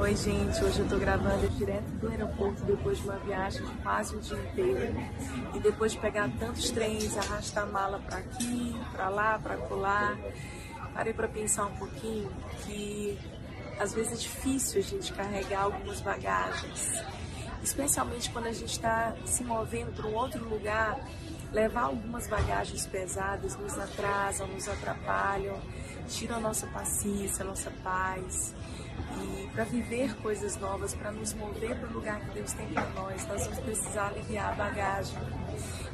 Oi, gente. Hoje eu tô gravando direto do aeroporto depois de uma viagem de quase um dia inteiro. E depois de pegar tantos trens, arrastar mala para aqui, para lá, para colar, parei para pensar um pouquinho que às vezes é difícil a gente carregar algumas bagagens, especialmente quando a gente está se movendo para um outro lugar. Levar algumas bagagens pesadas nos atrasam, nos atrapalham, tiram a nossa paciência, a nossa paz. E para viver coisas novas, para nos mover para o lugar que Deus tem para nós, nós vamos precisar aliviar a bagagem.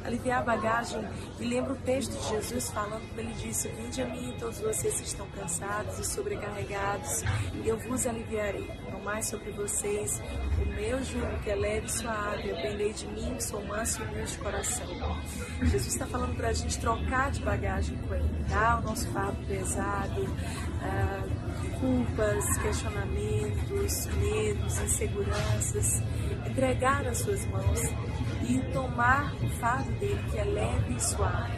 Aliviar a bagagem, e lembra o texto de Jesus falando que ele disse: Vinde a mim, todos vocês que estão cansados e sobrecarregados, e eu vos aliviarei. Não mais sobre vocês o meu jugo que é leve e suave, aprendei de mim, que sou manso e humilde de coração. Jesus está falando para a gente trocar de bagagem com ele, dar o nosso fardo pesado. Uh, culpas, questionamentos, medos, inseguranças, entregar nas suas mãos e tomar o fardo dele, que é leve e suave.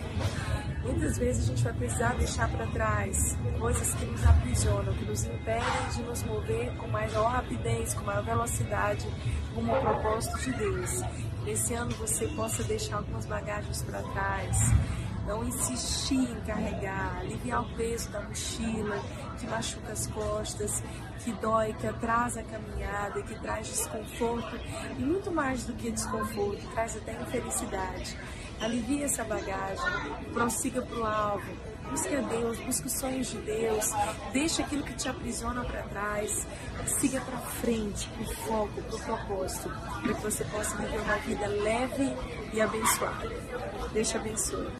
Muitas vezes a gente vai precisar deixar para trás coisas que nos aprisionam, que nos impedem de nos mover com maior rapidez, com maior velocidade, como o propósito de Deus. Nesse ano você possa deixar algumas bagagens para trás, não insistir em carregar, aliviar o peso da mochila que machuca as costas, que dói, que atrasa a caminhada, que traz desconforto e muito mais do que desconforto, traz até infelicidade. Alivie essa bagagem, prossiga para o alvo, busque a Deus, busque os sonhos de Deus, deixe aquilo que te aprisiona para trás, siga para frente, o foco, o propósito, para que você possa viver uma vida leve e abençoada. Deixa abençoe.